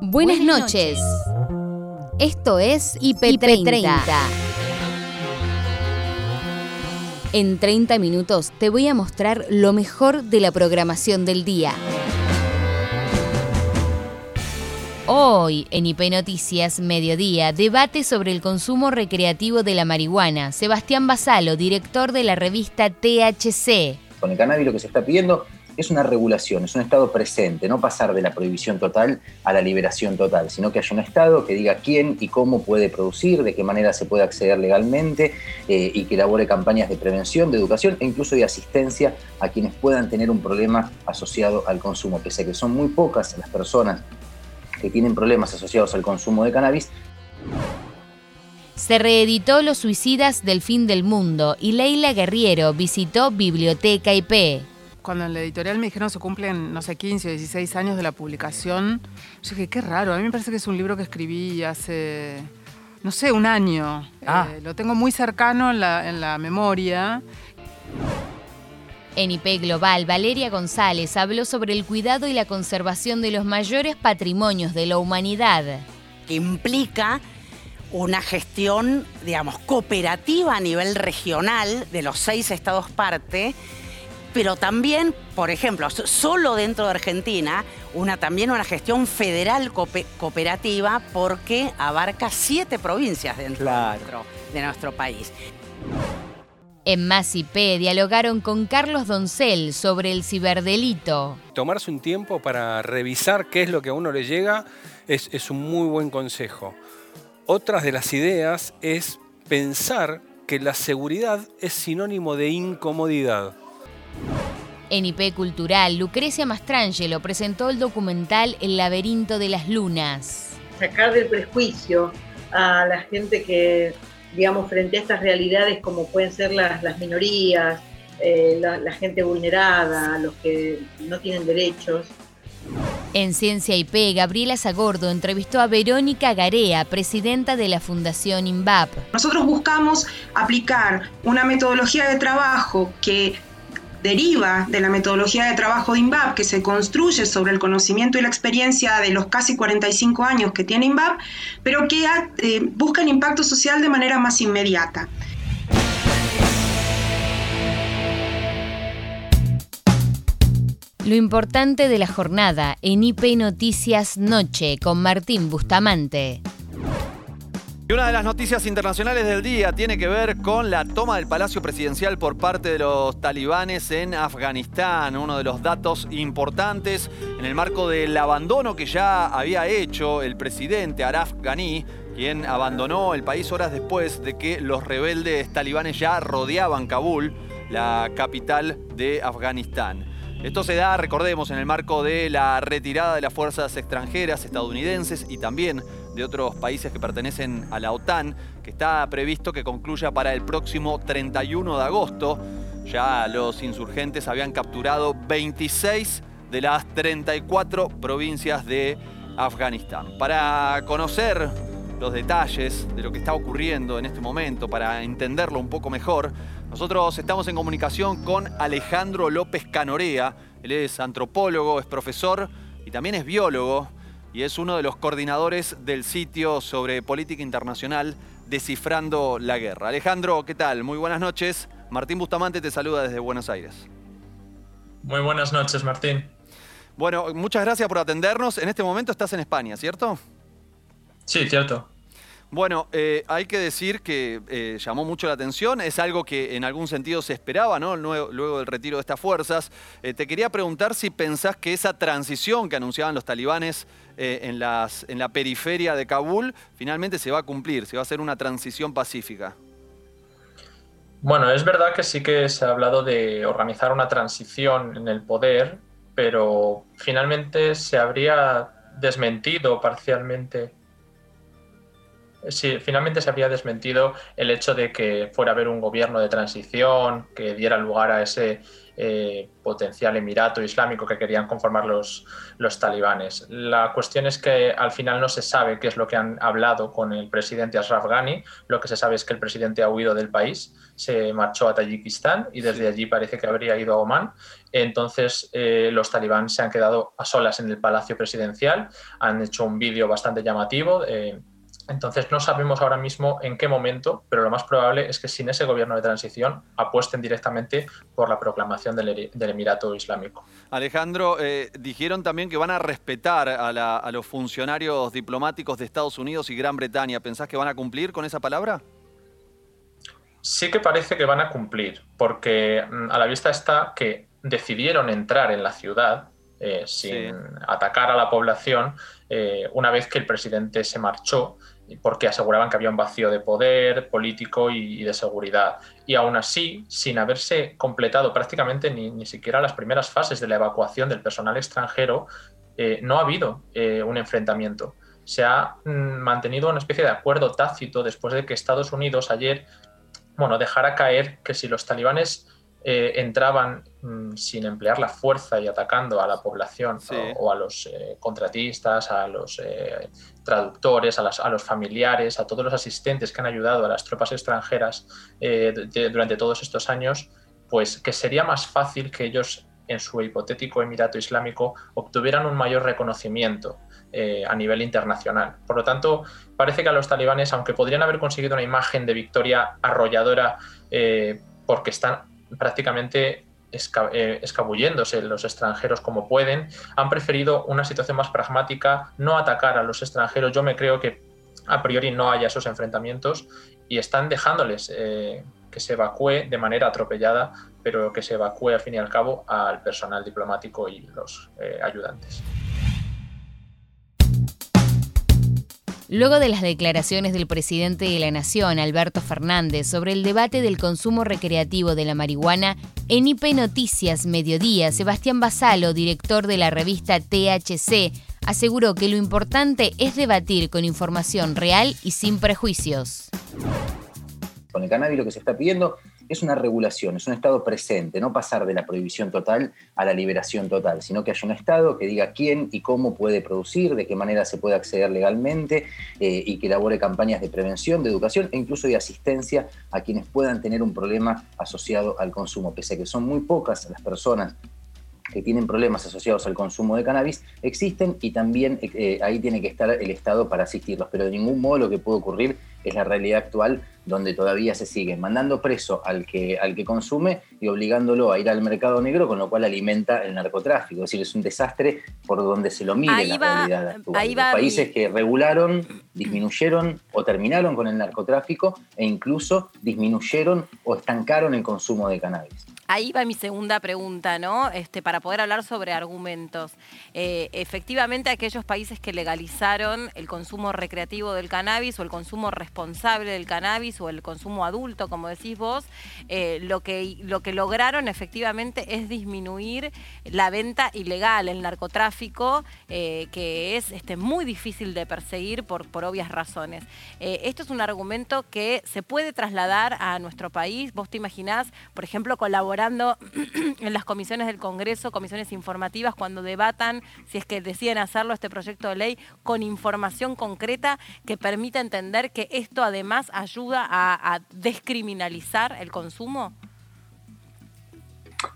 Buenas noches. Esto es IP30. En 30 minutos te voy a mostrar lo mejor de la programación del día. Hoy, en IP Noticias, mediodía, debate sobre el consumo recreativo de la marihuana. Sebastián Basalo, director de la revista THC. Con el cannabis lo que se está pidiendo es una regulación, es un Estado presente, no pasar de la prohibición total a la liberación total, sino que haya un Estado que diga quién y cómo puede producir, de qué manera se puede acceder legalmente eh, y que elabore campañas de prevención, de educación e incluso de asistencia a quienes puedan tener un problema asociado al consumo, pese a que son muy pocas las personas que tienen problemas asociados al consumo de cannabis. Se reeditó Los Suicidas del Fin del Mundo y Leila Guerriero visitó Biblioteca IP cuando en la editorial me dijeron se cumplen, no sé, 15 o 16 años de la publicación, yo dije, qué raro, a mí me parece que es un libro que escribí hace, no sé, un año. Ah. Eh, lo tengo muy cercano en la, en la memoria. En IP Global, Valeria González habló sobre el cuidado y la conservación de los mayores patrimonios de la humanidad. Que implica una gestión, digamos, cooperativa a nivel regional de los seis estados parte pero también, por ejemplo, solo dentro de Argentina, una, también una gestión federal cooperativa porque abarca siete provincias dentro de, nuestro, país. En Más dialogaron con Carlos Doncel sobre el ciberdelito. Tomarse un tiempo para revisar qué es lo que a uno le llega es, es un muy buen consejo. Otras de las ideas es pensar que la seguridad es sinónimo de incomodidad. En IP Cultural, Lucrecia Mastrangelo presentó el documental El laberinto de las lunas. Sacar del prejuicio a la gente que, digamos, frente a estas realidades como pueden ser las, minorías, eh, la, gente vulnerada, los que no tienen derechos. En Ciencia IP, Gabriela Zagordo entrevistó a Verónica Garea, presidenta de la Fundación INVAP. Nosotros buscamos aplicar una metodología de trabajo que deriva de la metodología de trabajo de INVAP, que se construye sobre el conocimiento y la experiencia de los casi 45 años que tiene INVAP, pero que eh, busca el impacto social de manera más inmediata. Lo importante de la jornada en IP Noticias Noche con Martín Bustamante. Y una de las noticias internacionales del día tiene que ver con la toma del Palacio Presidencial por parte de los talibanes en Afganistán, uno de los datos importantes en el marco del abandono que ya había hecho el presidente Araf Ghani, quien abandonó el país horas después de que los rebeldes talibanes ya rodeaban Kabul, la capital de Afganistán. Esto se da, recordemos, en el marco de la retirada de las fuerzas extranjeras estadounidenses y también de otros países que pertenecen a la OTAN, que está previsto que concluya para el próximo 31 de agosto. Ya los insurgentes habían capturado 26 de las 34 provincias de Afganistán. Para conocer los detalles de lo que está ocurriendo en este momento, para entenderlo un poco mejor, nosotros estamos en comunicación con Alejandro López Canorea. Él es antropólogo, es profesor y también es biólogo y es uno de los coordinadores del sitio sobre política internacional Descifrando la Guerra. Alejandro, ¿qué tal? Muy buenas noches. Martín Bustamante te saluda desde Buenos Aires. Muy buenas noches, Martín. Bueno, muchas gracias por atendernos. En este momento estás en España, ¿cierto? Sí, cierto. Bueno, eh, hay que decir que eh, llamó mucho la atención, es algo que en algún sentido se esperaba, ¿no? Luego, del retiro de estas fuerzas. Eh, te quería preguntar si pensás que esa transición que anunciaban los talibanes en, en la periferia de Kabul finalmente se va a cumplir, se va a hacer una transición pacífica. Bueno, es verdad que sí que se ha hablado de organizar una transición en el poder, pero finalmente se habría desmentido parcialmente Sí, finalmente se había desmentido el hecho de que fuera a haber un gobierno de transición que diera lugar a ese eh, potencial emirato islámico que querían conformar los, los talibanes. La cuestión es que al final no se sabe qué es lo que han hablado con el presidente Ashraf Ghani, lo que se sabe es que el presidente ha huido del país, se marchó a Tayikistán y desde allí parece que habría ido a Omán. Entonces eh, los talibanes se han quedado a solas en el palacio presidencial, han hecho un vídeo bastante llamativo. Eh, entonces no sabemos ahora mismo en qué momento, pero lo más probable es que sin ese gobierno de transición apuesten directamente por la proclamación del, Emirato Islámico. Alejandro, eh, dijeron también que van a respetar a, los funcionarios diplomáticos de Estados Unidos y Gran Bretaña. ¿Pensás que van a cumplir con esa palabra? Sí que parece que van a cumplir, porque mm, a la vista está que decidieron entrar en la ciudad eh, sin atacar a la población eh, una vez que el presidente se marchó porque aseguraban que había un vacío de poder político y, de seguridad. Y aún así, sin haberse completado prácticamente ni, ni, siquiera las primeras fases de la evacuación del personal extranjero, eh, no ha habido eh, un enfrentamiento. Se ha mm, mantenido una especie de acuerdo tácito después de que Estados Unidos ayer bueno, dejara caer que si los talibanes eh, entraban mm, sin emplear la fuerza y atacando a la población o, a los eh, contratistas, a los eh, traductores, a, los familiares, a todos los asistentes que han ayudado a las tropas extranjeras durante todos estos años, pues que sería más fácil que ellos en su hipotético Emirato Islámico obtuvieran un mayor reconocimiento a nivel internacional. Por lo tanto, parece que a los talibanes, aunque podrían haber conseguido una imagen de victoria arrolladora porque están prácticamente eh, escabulléndose los extranjeros como pueden, han preferido una situación más pragmática, no atacar a los extranjeros. Yo me creo que a priori no haya esos enfrentamientos y están dejándoles eh, que se evacúe de manera atropellada, pero que se evacúe al fin y al cabo al personal diplomático y los eh, ayudantes. Luego de las declaraciones del presidente de la Nación, Alberto Fernández, sobre el debate del consumo recreativo de la marihuana, en IP Noticias Mediodía, Sebastián Basalo, director de la revista THC, aseguró que lo importante es debatir con información real y sin prejuicios. Con el cannabis lo que se está pidiendo es una regulación, es un Estado presente, no pasar de la prohibición total a la liberación total, sino que haya un Estado que diga quién y cómo puede producir, de qué manera se puede acceder legalmente eh, y que elabore campañas de prevención, de educación e incluso de asistencia a quienes puedan tener un problema asociado al consumo, pese a que son muy pocas las personas que tienen problemas asociados al consumo de cannabis existen y también eh, ahí tiene que estar el Estado para asistirlos, pero de ningún modo lo que puede ocurrir es la realidad actual donde todavía se sigue mandando preso al que, al que consume y obligándolo a ir al mercado negro, con lo cual alimenta el narcotráfico. Es decir, es un desastre por donde se lo mire la realidad actual. Los países que regularon, disminuyeron o terminaron con el narcotráfico e incluso disminuyeron o estancaron el consumo de cannabis ahí va mi segunda pregunta, ¿no? Este, para poder hablar sobre argumentos. Eh, efectivamente, aquellos países que legalizaron el consumo recreativo del cannabis o el consumo responsable del cannabis o el consumo adulto, como decís vos, eh, lo, que, lo que lograron efectivamente es disminuir la venta ilegal, el narcotráfico, eh, que es este, muy difícil de perseguir por, por obvias razones. esto es un argumento que se puede trasladar a nuestro país. Vos te imaginás, por ejemplo, colaborar en las comisiones del Congreso, comisiones informativas, cuando debatan, si es que deciden hacerlo, este proyecto de ley, con información concreta que permita entender que esto además ayuda a descriminalizar el consumo?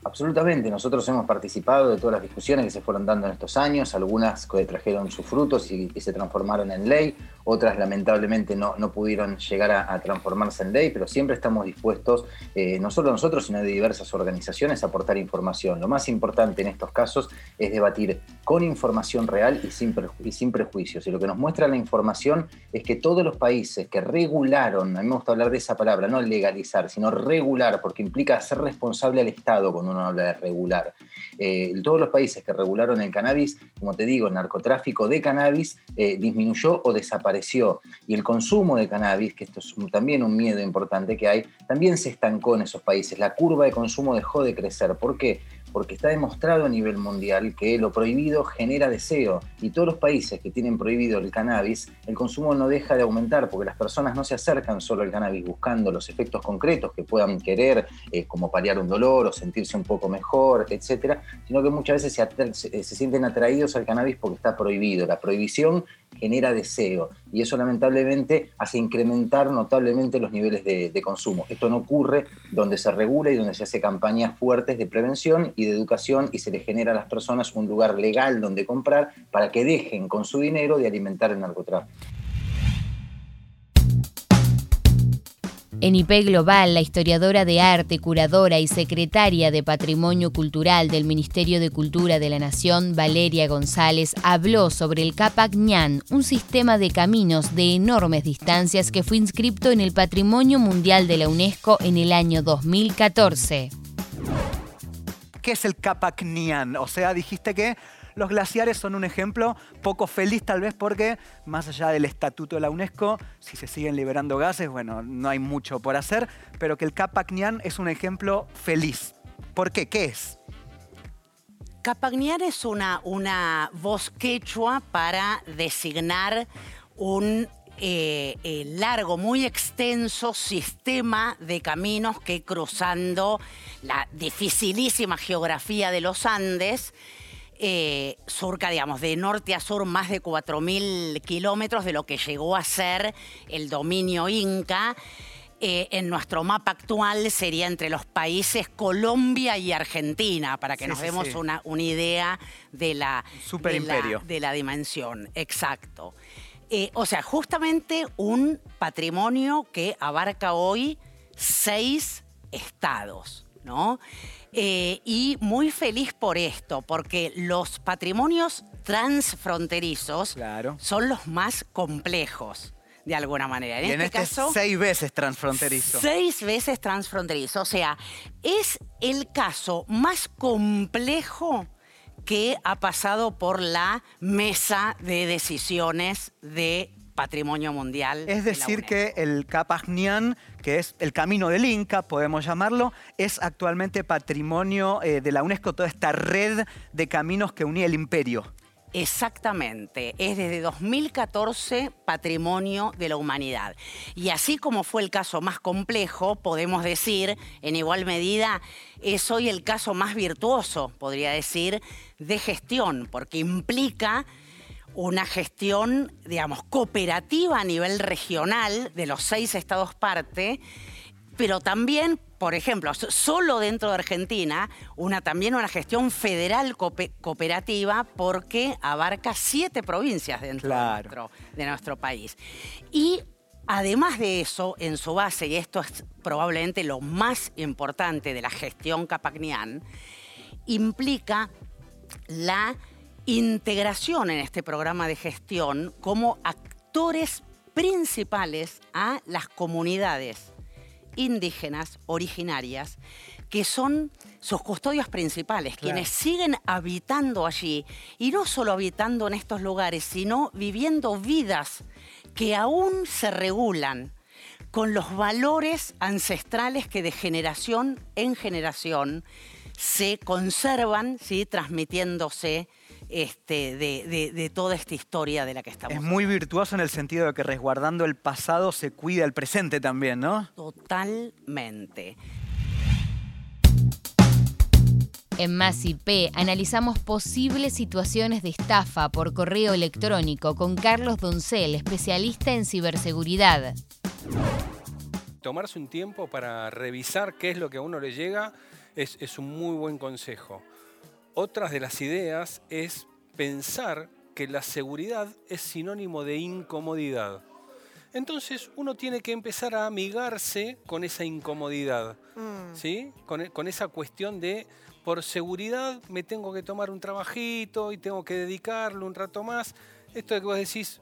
Absolutamente, nosotros hemos participado de todas las discusiones que se fueron dando en estos años, algunas que trajeron sus frutos y, se transformaron en ley, otras lamentablemente no, no pudieron llegar a, transformarse en ley, pero siempre estamos dispuestos, eh, no solo nosotros, sino de diversas organizaciones, a aportar información. Lo más importante en estos casos es debatir con información real y sin, y sin prejuicios. Y lo que nos muestra la información es que todos los países que regularon, a mí me gusta hablar de esa palabra, no legalizar, sino regular, porque implica ser responsable al Estado cuando uno habla de regular. Eh, todos los países que regularon el cannabis, como te digo, el narcotráfico de cannabis eh, disminuyó o desapareció. Y el consumo de cannabis, que esto es también un miedo importante que hay, también se estancó en esos países. La curva de consumo dejó de crecer. ¿Por qué? Porque está demostrado a nivel mundial que lo prohibido genera deseo y todos los países que tienen prohibido el cannabis, el consumo no deja de aumentar porque las personas no se acercan solo al cannabis buscando los efectos concretos que puedan querer, eh, como paliar un dolor o sentirse un poco mejor, etcétera, sino que muchas veces se, se sienten atraídos al cannabis porque está prohibido. La prohibición genera deseo y eso lamentablemente hace incrementar notablemente los niveles de, consumo. Esto no ocurre donde se regula y donde se hace campañas fuertes de prevención y de educación y se le genera a las personas un lugar legal donde comprar para que dejen con su dinero de alimentar el narcotráfico. En IP Global, la historiadora de arte, curadora y secretaria de Patrimonio Cultural del Ministerio de Cultura de la Nación, Valeria González, habló sobre el Capac un sistema de caminos de enormes distancias que fue inscripto en el Patrimonio Mundial de la UNESCO en el año 2014. ¿Qué es el Capac? O sea, dijiste que los glaciares son un ejemplo poco feliz tal vez porque, más allá del estatuto de la UNESCO, si se siguen liberando gases, bueno, no hay mucho por hacer, pero que el Capacnian es un ejemplo feliz. ¿Por qué? ¿Qué es? Capacnian es una, una voz quechua para designar un eh, eh, largo, muy extenso sistema de caminos que cruzando la dificilísima geografía de los Andes eh, surca, digamos, de norte a sur más de 4.000 kilómetros de lo que llegó a ser el dominio inca. Eh, en nuestro mapa actual sería entre los países Colombia y Argentina, para que nos demos Una, idea de la, de la, dimensión. Exacto. Eh, o sea, justamente un patrimonio que abarca hoy seis estados, ¿no? Eh, y muy feliz por esto, porque los patrimonios transfronterizos son los más complejos de alguna manera. En, este, este, caso, seis veces transfronterizo. Seis veces transfronterizo. O sea, es el caso más complejo que ha pasado por la mesa de decisiones de patrimonio mundial. Es decir, que el Capagnian, que es el camino del Inca, podemos llamarlo, es actualmente patrimonio eh, de la UNESCO, toda esta red de caminos que unía el imperio. Exactamente, es desde 2014 patrimonio de la humanidad. Y así como fue el caso más complejo, podemos decir, en igual medida, es hoy el caso más virtuoso, podría decir, de gestión, porque implica una gestión, digamos, cooperativa a nivel regional de los seis estados parte, pero también, por ejemplo, solo dentro de Argentina, una, también una gestión federal cooperativa porque abarca siete provincias dentro de, nuestro, país. Y Además de eso, en su base, y esto es probablemente lo más importante de la gestión Capacnian, implica la integración en este programa de gestión como actores principales a las comunidades indígenas originarias que son sus custodios principales, quienes siguen habitando allí y no solo habitando en estos lugares, sino viviendo vidas que aún se regulan con los valores ancestrales que de generación en generación se conservan, ¿sí? transmitiéndose este, de, toda esta historia de la que estamos Es muy virtuoso en el sentido de que resguardando el pasado se cuida el presente también, ¿no? Totalmente. En Más IP analizamos posibles situaciones de estafa por correo electrónico con Carlos Doncel, especialista en ciberseguridad. Tomarse un tiempo para revisar qué es lo que a uno le llega es, es un muy buen consejo. Otras de las ideas es pensar que la seguridad es sinónimo de incomodidad. Entonces uno tiene que empezar a amigarse con esa incomodidad, mm. ¿sí? Con, con, esa cuestión de, por seguridad me tengo que tomar un trabajito y tengo que dedicarlo un rato más. Esto de que vos decís,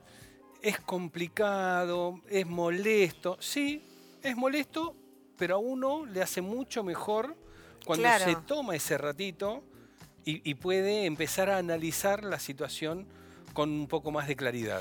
es complicado, es molesto. Sí, es molesto, pero a uno le hace mucho mejor cuando se toma ese ratito y, puede empezar a analizar la situación con un poco más de claridad.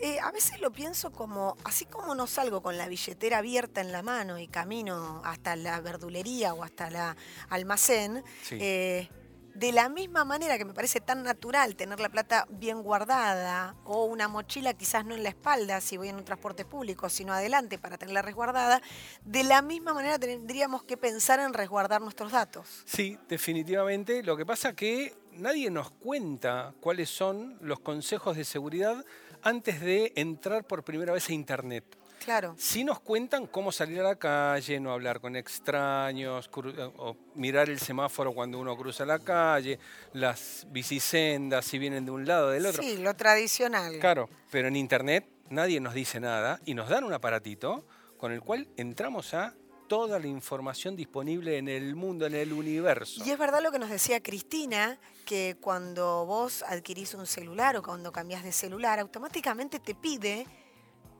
Eh, a veces lo pienso como, así como no salgo con la billetera abierta en la mano y camino hasta la verdulería o hasta la almacén, eh, De la misma manera que me parece tan natural tener la plata bien guardada o una mochila quizás no en la espalda si voy en un transporte público, sino adelante para tenerla resguardada, de la misma manera tendríamos que pensar en resguardar nuestros datos. Sí, definitivamente. Lo que pasa que nadie nos cuenta cuáles son los consejos de seguridad antes de entrar por primera vez a Internet. Claro. Sí nos cuentan cómo salir a la calle, no hablar con extraños, o mirar el semáforo cuando uno cruza la calle, las bicisendas, si vienen de un lado o del otro. Sí, lo tradicional. Claro, pero en Internet nadie nos dice nada y nos dan un aparatito con el cual entramos a toda la información disponible en el mundo, en el universo. Y es verdad lo que nos decía Cristina, que cuando vos adquirís un celular o cuando cambias de celular, automáticamente te pide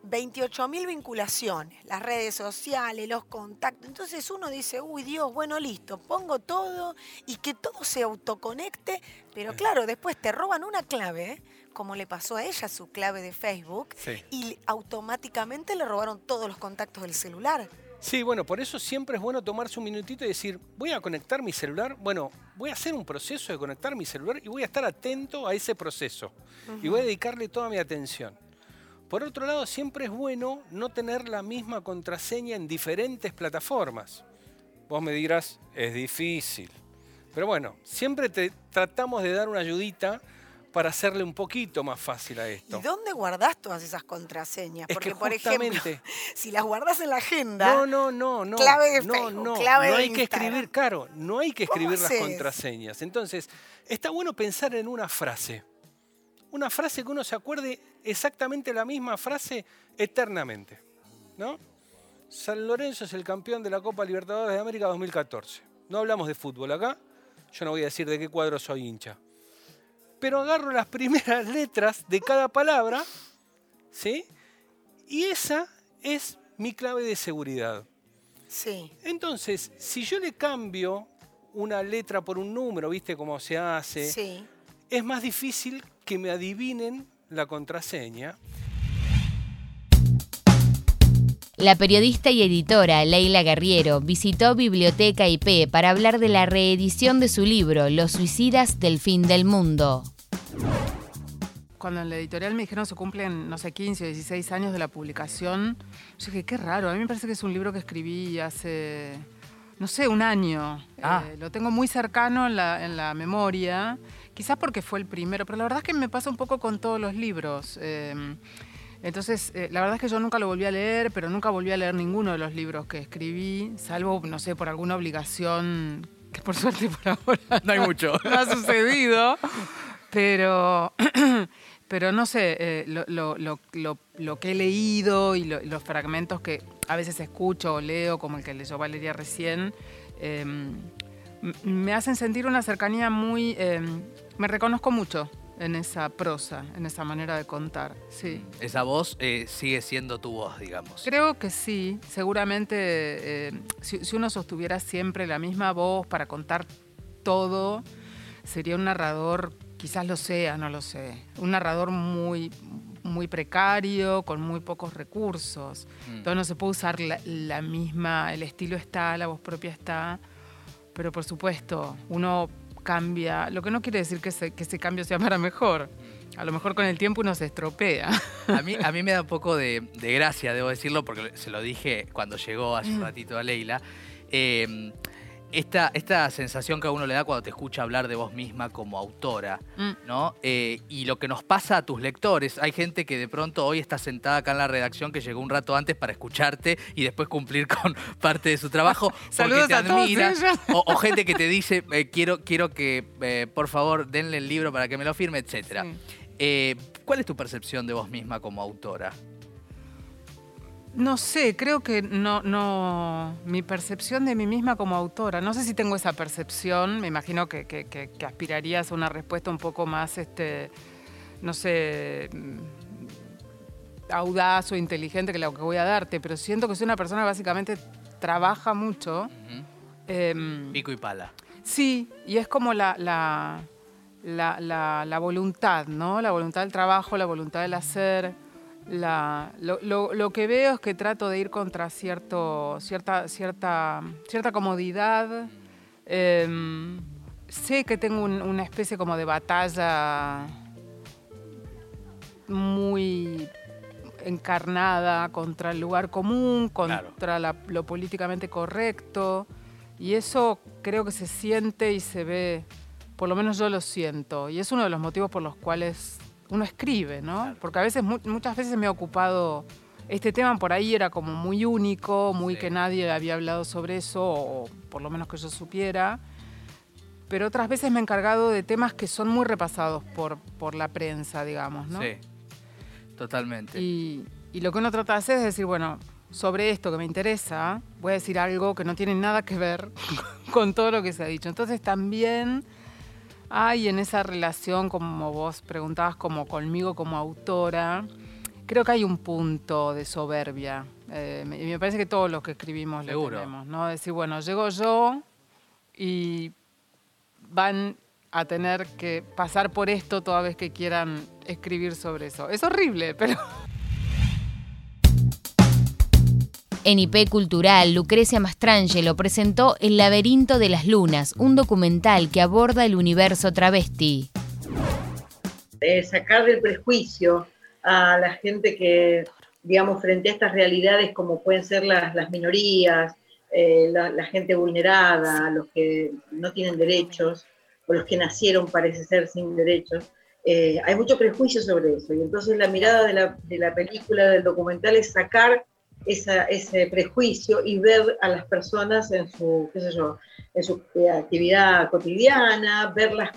28.000 vinculaciones, las redes sociales, los contactos. Entonces uno dice, uy Dios, bueno, listo, pongo todo y que todo se autoconecte, pero claro, después te roban una clave, como le pasó a ella su clave de Facebook, y automáticamente le robaron todos los contactos del celular. Sí, bueno, por eso siempre es bueno tomarse un minutito y decir, voy a conectar mi celular, bueno, voy a hacer un proceso de conectar mi celular y voy a estar atento a ese proceso. Y voy a dedicarle toda mi atención. Por otro lado, siempre es bueno no tener la misma contraseña en diferentes plataformas. Vos me dirás, es difícil. Pero bueno, siempre te tratamos de dar una ayudita para hacerle un poquito más fácil a esto. ¿Y dónde guardás todas esas contraseñas? Porque, por ejemplo, si las guardas en la agenda. No, no, no, no. Clave de no, Facebook, no, clave no de hay que escribir, claro, no hay que escribir las contraseñas. Entonces, está bueno pensar en una frase. Una frase que uno se acuerde exactamente la misma frase eternamente. ¿No? San Lorenzo es el campeón de la Copa Libertadores de América 2014. No hablamos de fútbol acá. Yo no voy a decir de qué cuadro soy hincha. Pero agarro las primeras letras de cada palabra, ¿sí? Y esa es mi clave de seguridad. Sí. Entonces, si yo le cambio una letra por un número, ¿viste cómo se hace? Sí. Es más difícil que me adivinen la contraseña. La periodista y editora Leila Guerriero visitó Biblioteca IP para hablar de la reedición de su libro Los suicidas del fin del mundo. Cuando en la editorial me dijeron se cumplen, no sé, 15 o 16 años de la publicación, yo dije, qué raro, a mí me parece que es un libro que escribí hace, no sé, un año. Ah. Eh, lo tengo muy cercano en la, en la memoria, quizás porque fue el primero, pero la verdad es que me pasa un poco con todos los libros. Eh, entonces, eh, la verdad es que yo nunca lo volví a leer, pero nunca volví a leer ninguno de los libros que escribí, salvo, no sé, por alguna obligación que por suerte por ahora No hay mucho. no ha sucedido. Pero, pero no sé, eh, lo, lo- lo- lo- lo que he leído y lo- los fragmentos que a veces escucho o leo, como el que leyó Valeria recién, eh, m- me hacen sentir una cercanía muy... me reconozco mucho en esa prosa, en esa manera de contar, sí. Esa voz eh, sigue siendo tu voz, digamos. Creo que sí, seguramente eh, si, si uno sostuviera siempre la misma voz para contar todo, sería un narrador, quizás lo sea, no lo sé, un narrador muy, muy precario, con muy pocos recursos. Mm. Entonces no se puede usar la, la misma, el estilo está, la voz propia está, pero por supuesto, uno cambia, lo que no quiere decir que ese, que ese cambio sea para mejor. A lo mejor con el tiempo uno se estropea. A mí, a mí me da un poco de, de gracia, debo decirlo, porque se lo dije cuando llegó hace un ratito a Leila. Eh, esta, esta sensación que a uno le da cuando te escucha hablar de vos misma como autora, Mm. ¿no? Eh, y lo que nos pasa a tus lectores, hay gente que de pronto hoy está sentada acá en la redacción que llegó un rato antes para escucharte y después cumplir con parte de su trabajo porque te admira. O, o gente que te dice, eh, quiero, quiero que eh, por favor denle el libro para que me lo firme. Sí. Eh, ¿Cuál es tu percepción de vos misma como autora? No sé, creo que no, no. Mi percepción de mí misma como autora, no sé si tengo esa percepción, me imagino que, que- que- que aspirarías a una respuesta un poco más, este, no sé, mm, audaz o inteligente que la que voy a darte, pero siento que soy una persona que básicamente trabaja mucho. em, Pico y pala. Sí, y es como la, la, la, la- la voluntad, ¿no? La voluntad del trabajo, la voluntad del hacer. La, lo, lo- lo que veo es que trato de ir contra cierto, cierta, cierta, cierta comodidad. em, sé que tengo una especie como de batalla muy encarnada contra el lugar común, contra lo políticamente correcto. Y eso creo que se siente y se ve, por lo menos yo lo siento. Y es uno de los motivos por los cuales uno escribe, ¿no? Porque a veces, muchas veces me ha ocupado, este tema por ahí era como muy único, muy que nadie había hablado sobre eso, o por lo menos que yo supiera. Pero otras veces me he encargado de temas que son muy repasados por, por la prensa, digamos, ¿no? Sí, totalmente. Y, y lo que uno trata de hacer es decir, bueno, sobre esto que me interesa, voy a decir algo que no tiene nada que ver con todo lo que se ha dicho. Entonces también hay en esa relación, como vos preguntabas, como conmigo como autora, creo que hay un punto de soberbia. Eh, y me parece que todos los que escribimos lo tenemos, ¿no? Decir, bueno, llego yo y van a tener que pasar por esto toda vez que quieran escribir sobre eso. Es horrible, pero En IP Cultural, Lucrecia Mastrangelo presentó El laberinto de las lunas, un documental que aborda el universo travesti. sacar del prejuicio a la gente que, digamos, frente a estas realidades como pueden ser las, minorías, eh, la, gente vulnerada, los que no tienen derechos, o los que nacieron parece ser sin derechos, eh, hay mucho prejuicio sobre eso. Y entonces la mirada de la, de la película, del documental, es sacar ese prejuicio y ver a las personas en su, qué sé yo, en su eh, actividad cotidiana, verlas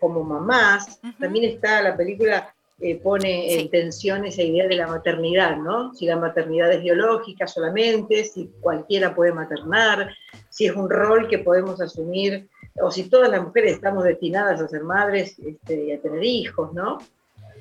como mamás. También está la película eh, pone en tensión esa idea de la maternidad, ¿no? Si la maternidad es biológica solamente, si cualquiera puede maternar, si es un rol que podemos asumir, o si todas las mujeres estamos destinadas a ser madres este, y a tener hijos, ¿no?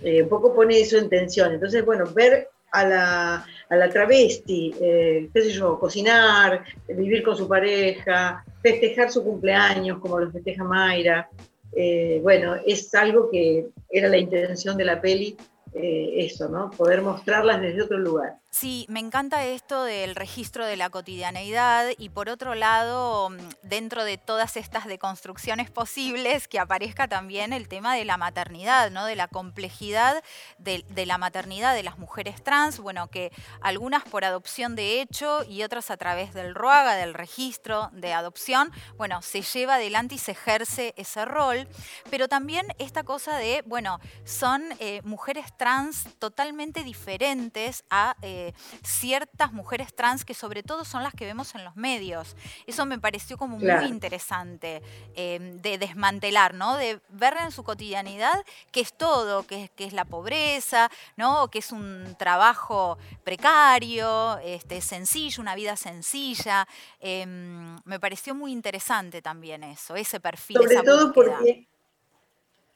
Eh, un poco pone eso en tensión. Entonces, bueno, ver a la, a la travesti, eh, qué sé yo, cocinar, vivir con su pareja, festejar su cumpleaños como lo festeja Mayra. Eh, bueno, es algo que era la intención de la peli, eh, eso, ¿no? Poder mostrarlas desde otro lugar. Sí, me encanta esto del registro de la cotidianeidad y por otro lado, mm, dentro de todas estas deconstrucciones posibles, que aparezca también el tema de la maternidad, ¿no? de la complejidad de, la maternidad de las mujeres trans, bueno, que algunas por adopción de hecho y otras a través del RUAGA, del registro de adopción, bueno, se lleva adelante y se ejerce ese rol, pero también esta cosa de, bueno, son eh, mujeres trans totalmente diferentes a... Eh, ciertas mujeres trans que sobre todo son las que vemos en los medios. Eso me pareció como muy interesante em, de desmantelar, ¿no? De ver en su cotidianidad que es todo, que, que es la pobreza, ¿no? Que es un trabajo precario, este, sencillo, una vida sencilla. Em, me pareció muy interesante también eso, ese perfil. Sobre todo porque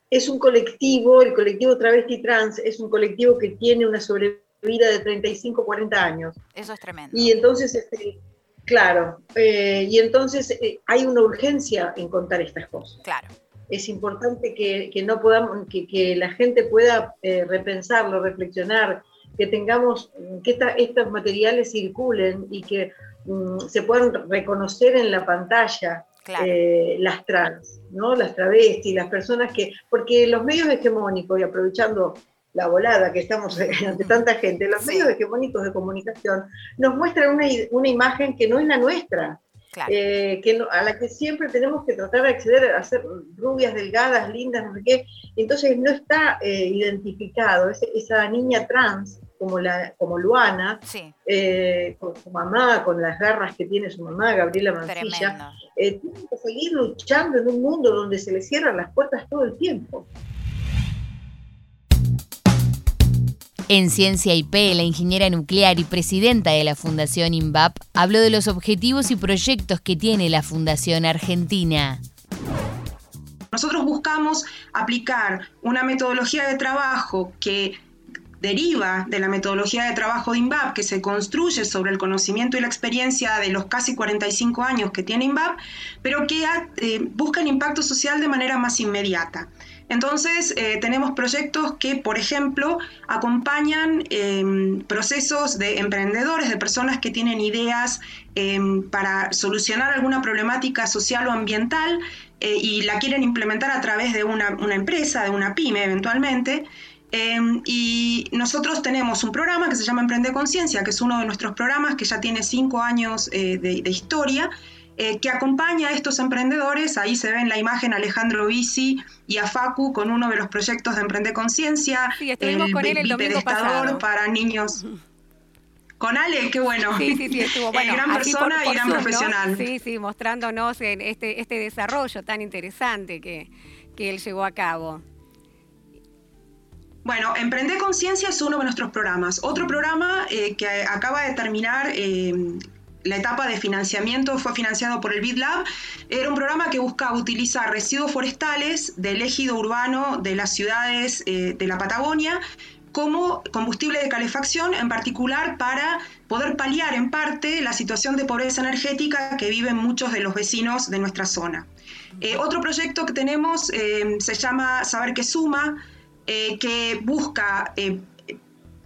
es un colectivo, el colectivo travesti trans es un colectivo que tiene una sobrevivencia vida de 35, 40 años. Eso es tremendo. Y entonces, este, claro, eh, y entonces eh, hay una urgencia en contar estas cosas. Claro. Es importante que, que no podamos, que, que, la gente pueda eh, repensarlo, reflexionar, que tengamos, que estos materiales circulen y que mm, se puedan reconocer en la pantalla las trans, ¿no? las travestis, las personas que, porque los medios hegemónicos, y aprovechando la volada que estamos ante tanta gente, los medios hegemónicos de comunicación nos muestran una, una imagen que no es la nuestra. Eh, que a la que siempre tenemos que tratar de acceder a ser rubias, delgadas, lindas, no sé qué. Entonces no está eh, identificado esa niña trans como, la, como Luana, eh, con su mamá, con las garras que tiene su mamá, Gabriela Mancilla, tiene que seguir luchando en un mundo donde se le cierran las puertas todo el tiempo. En Ciencia IP, la ingeniera nuclear y presidenta de la Fundación INVAP habló de los objetivos y proyectos que tiene la Fundación Argentina. Nosotros buscamos aplicar una metodología de trabajo que deriva de la metodología de trabajo de INVAP, que se construye sobre el conocimiento y la experiencia de los casi 45 años que tiene INVAP, pero que eh, busca el impacto social de manera más inmediata. Entonces, eh, tenemos proyectos que, por ejemplo, acompañan em, procesos de emprendedores, de personas que tienen ideas em, para solucionar alguna problemática social o ambiental eh, y la quieren implementar a través de una, empresa, de una pyme eventualmente. Em, y nosotros tenemos un programa que se llama Emprende Conciencia, que es uno de nuestros programas que ya tiene cinco años de, de, historia, que acompaña a estos emprendedores. Ahí se ve en la imagen Alejandro Bici y a Facu con uno de los proyectos de Emprende Conciencia, sí, el, con él el domingo pasado. para niños. Con Ale, qué bueno. Sí, sí, sí, estuvo bueno. gran persona y gran profesional. Sí, sí, mostrándonos en este, este desarrollo tan interesante que, que él llevó a cabo. Bueno, Emprende Conciencia es uno de nuestros programas. Otro programa eh, que acaba de terminar eh, la etapa de financiamiento fue financiado por el BitLab. Era un programa que buscaba utilizar residuos forestales del ejido urbano de las ciudades eh, de la Patagonia como combustible de calefacción, en particular para poder paliar en parte la situación de pobreza energética que viven muchos de los vecinos de nuestra zona. Eh, otro proyecto que tenemos eh, se llama Saber que Suma, que busca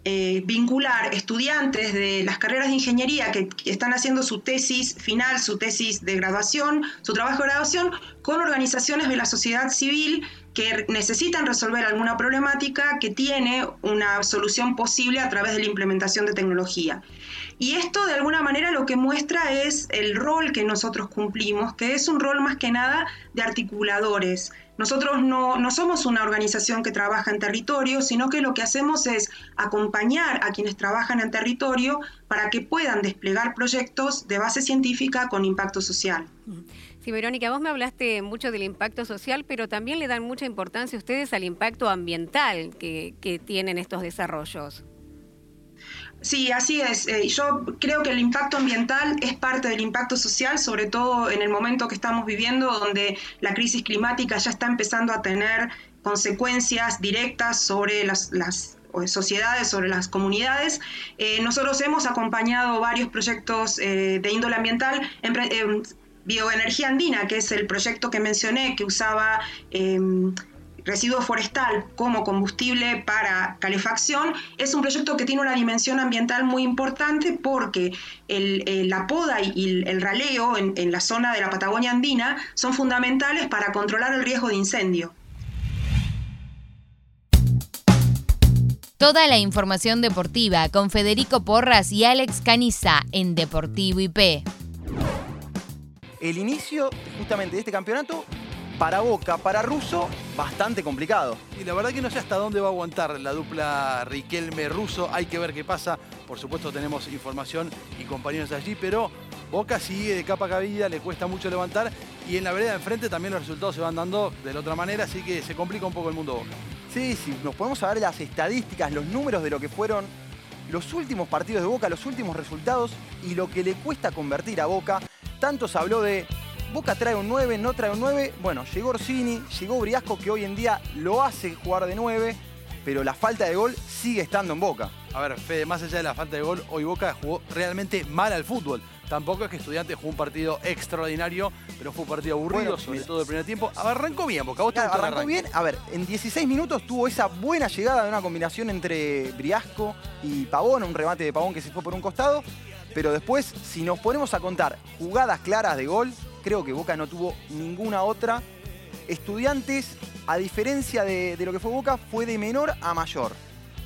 vincular estudiantes de las carreras de ingeniería que, están haciendo su tesis final, su tesis de graduación, su trabajo de graduación, con organizaciones de la sociedad civil que necesitan resolver alguna problemática que tiene una solución posible a través de la implementación de tecnología. Y esto de alguna manera lo que muestra es el rol que nosotros cumplimos, que es un rol más que nada de articuladores. Nosotros no, somos una organización que trabaja en territorio, sino que lo que hacemos es acompañar a quienes trabajan en territorio para que puedan desplegar proyectos de base científica con impacto social. Sí, Verónica, vos me hablaste mucho del impacto social, pero también le dan mucha importancia ustedes al impacto ambiental que, tienen estos desarrollos. Sí, así es. Eh, yo creo que el impacto ambiental es parte del impacto social, sobre todo en el momento que estamos viviendo, donde la crisis climática ya está empezando a tener consecuencias directas sobre las, sociedades, sobre las comunidades. Eh, nosotros hemos acompañado varios proyectos eh, de índole ambiental. Bioenergía Andina, que es el proyecto que mencioné, que usaba em, residuo forestal como combustible para calefacción, es un proyecto que tiene una dimensión ambiental muy importante porque la poda y el raleo en, en la zona de la Patagonia Andina son fundamentales para controlar el riesgo de incendio. Toda la información deportiva con Federico Porras y Alex Caniza en Deportivo IP el inicio justamente de este campeonato para Boca, para Russo, bastante complicado. Y la verdad que no sé hasta dónde va a aguantar la dupla Riquelme-Russo. Hay que ver qué pasa. Por supuesto tenemos información y compañeros allí, pero Boca sigue de capa cabida, le cuesta mucho levantar. Y en la vereda de enfrente también los resultados se van dando de la otra manera, así que se complica un poco el mundo Boca. Sí, sí, nos podemos saber las estadísticas, los números de lo que fueron los últimos partidos de Boca, los últimos resultados y lo que le cuesta convertir a Boca tanto se habló de Boca trae un 9, no trae un 9. Bueno, llegó Orsini, llegó Briasco, que hoy en día lo hace jugar de 9, pero la falta de gol sigue estando en Boca. A ver, Fede, más allá de la falta de gol, hoy Boca jugó realmente mal al fútbol. Tampoco es que Estudiantes jugó un partido extraordinario, pero fue un partido aburrido, sobre todo el primer tiempo. Arrancó bien, Boca. Vos arrancó bien. A ver, en 16 minutos tuvo esa buena llegada de una combinación entre Briasco y Pavón, un remate de Pavón que se fue por un costado. Pero después, si nos ponemos a contar jugadas claras de gol, creo que Boca no tuvo ninguna otra. Estudiantes, a diferencia de, lo que fue Boca, fue de menor a mayor.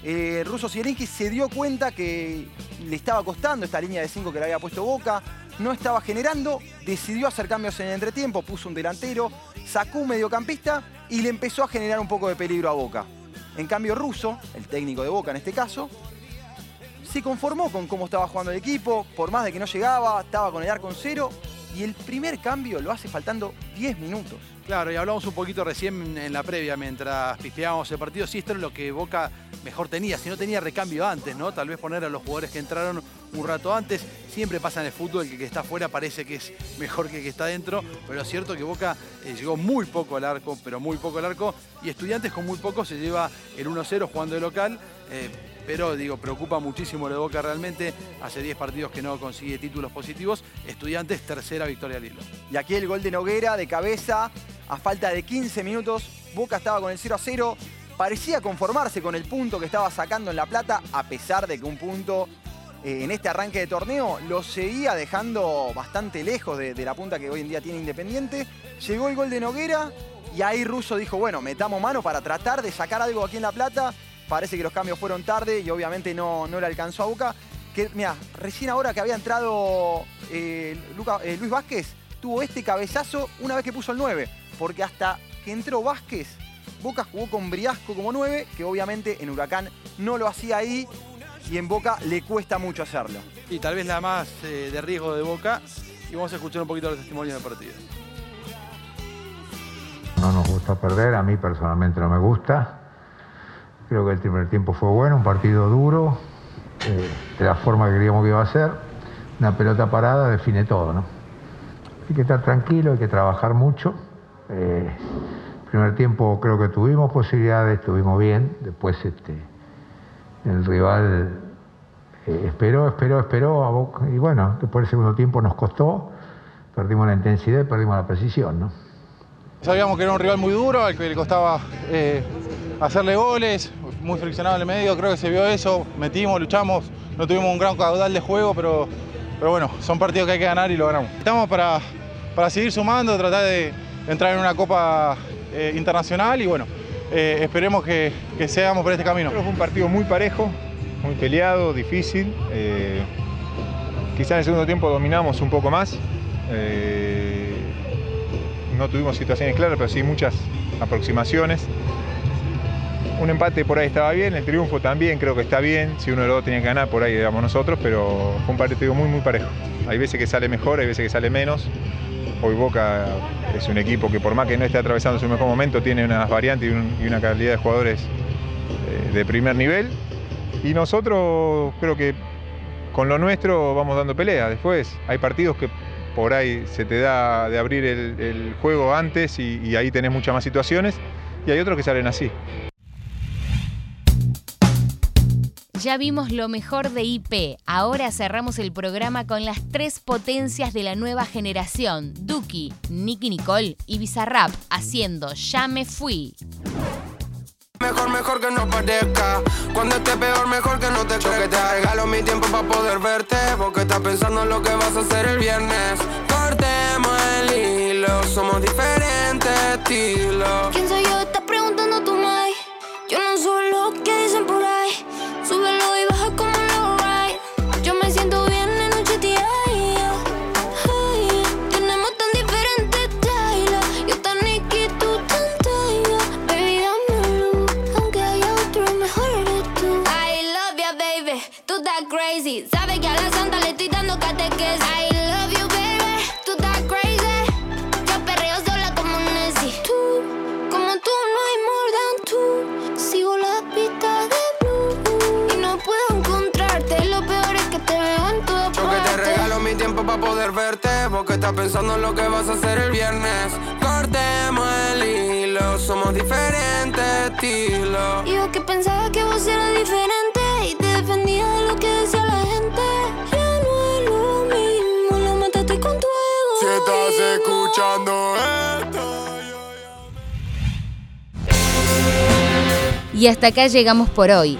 Eh, Russo Sierenki se dio cuenta que le estaba costando esta línea de 5 que le había puesto Boca, no estaba generando, decidió hacer cambios en el entretiempo, puso un delantero, sacó un mediocampista y le empezó a generar un poco de peligro a Boca. En cambio, Russo, el técnico de Boca en este caso, se conformó con cómo estaba jugando el equipo, por más de que no llegaba, estaba con el arco en cero y el primer cambio lo hace faltando 10 minutos. Claro, y hablamos un poquito recién en la previa mientras pispeábamos el partido. Sí, esto es lo que Boca mejor tenía. Si no tenía recambio antes, ¿no? Tal vez poner a los jugadores que entraron un rato antes. Siempre pasa en el fútbol que el que está afuera parece que es mejor que el que está dentro. Pero es cierto que Boca eh, llegó muy poco al arco, pero muy poco al arco. Y Estudiantes con muy poco se lleva el 1-0 jugando de local. Eh, pero digo, preocupa muchísimo lo de Boca realmente. Hace 10 partidos que no consigue títulos positivos. Estudiantes, tercera victoria al hilo. Y aquí el gol de Noguera de cabeza, a falta de 15 minutos. Boca estaba con el 0 a 0. Parecía conformarse con el punto que estaba sacando en La Plata, a pesar de que un punto eh, en este arranque de torneo, lo seguía dejando bastante lejos de, de la punta que hoy en día tiene Independiente. Llegó el gol de Noguera y ahí Russo dijo, bueno, metamos mano para tratar de sacar algo aquí en La Plata. Parece que los cambios fueron tarde y obviamente no, no le alcanzó a Boca. Que, mira, recién ahora que había entrado eh, Luca- eh, Luis Vázquez, tuvo este cabezazo una vez que puso el 9. Porque hasta que entró Vázquez, Boca jugó con Briasco como 9, que obviamente en Huracán no lo hacía ahí y en Boca le cuesta mucho hacerlo. Y tal vez la más eh, de riesgo de Boca. Y vamos a escuchar un poquito los testimonios del partido. No nos gusta perder, a mí personalmente no me gusta. Creo que el primer tiempo fue bueno, un partido duro, eh, de la forma que queríamos que iba a ser. Una pelota parada define todo, ¿no? Hay que estar tranquilo, hay que trabajar mucho. Eh, primer tiempo creo que tuvimos posibilidades, estuvimos bien. Después este, el rival eh, esperó, esperó, esperó. y bueno, después el segundo tiempo nos costó. Perdimos la intensidad y perdimos la precisión, ¿no? Sabíamos que era un rival muy duro, al que le costaba eh, hacerle goles, muy friccionado en el medio, creo que se vio eso, metimos, luchamos, no tuvimos un gran caudal de juego, pero, pero bueno, son partidos que hay que ganar y lo ganamos. Estamos para, para seguir sumando, tratar de entrar en una copa eh, internacional y bueno, eh, esperemos que, que seamos por este camino. Fue un partido muy parejo, muy peleado, difícil. eh, quizá en el segundo tiempo dominamos un poco más. eh, no tuvimos situaciones claras, pero sí muchas aproximaciones. Un empate por ahí estaba bien, el triunfo también creo que está bien. Si uno de los dos tenía que ganar, por ahí digamos nosotros, pero fue un partido muy, muy parejo. Hay veces que sale mejor, hay veces que sale menos. Hoy Boca es un equipo que por más que no esté atravesando su mejor momento, tiene unas variantes y, un- y una calidad de jugadores eh, de primer nivel. Y nosotros creo que con lo nuestro vamos dando pelea. Después hay partidos que por ahí se te da de abrir el, el juego antes y, y ahí tenés muchas más situaciones. Y hay otros que salen así. Ya vimos lo mejor de IP. Ahora cerramos el programa con las tres potencias de la nueva generación: Duki, Nicky Nicole y Bizarrap haciendo Ya me fui. Mejor, mejor que no parezca. Cuando esté peor, mejor que no te Yo que te regalo mi tiempo para poder verte. Porque estás pensando en lo que vas a hacer el viernes. Cortemos el hilo, somos diferentes estilos. ¿Quién soy yo? Estás preguntando lo que vas a hacer el viernes. Cortemos el hilo, somos diferentes estilos. Yo que pensaba que vos eras diferente y te defendía de lo que decía la gente. Ya no es lo mismo, lo mataste con tu ego. Si estás escuchando esto. Y hasta acá llegamos por hoy.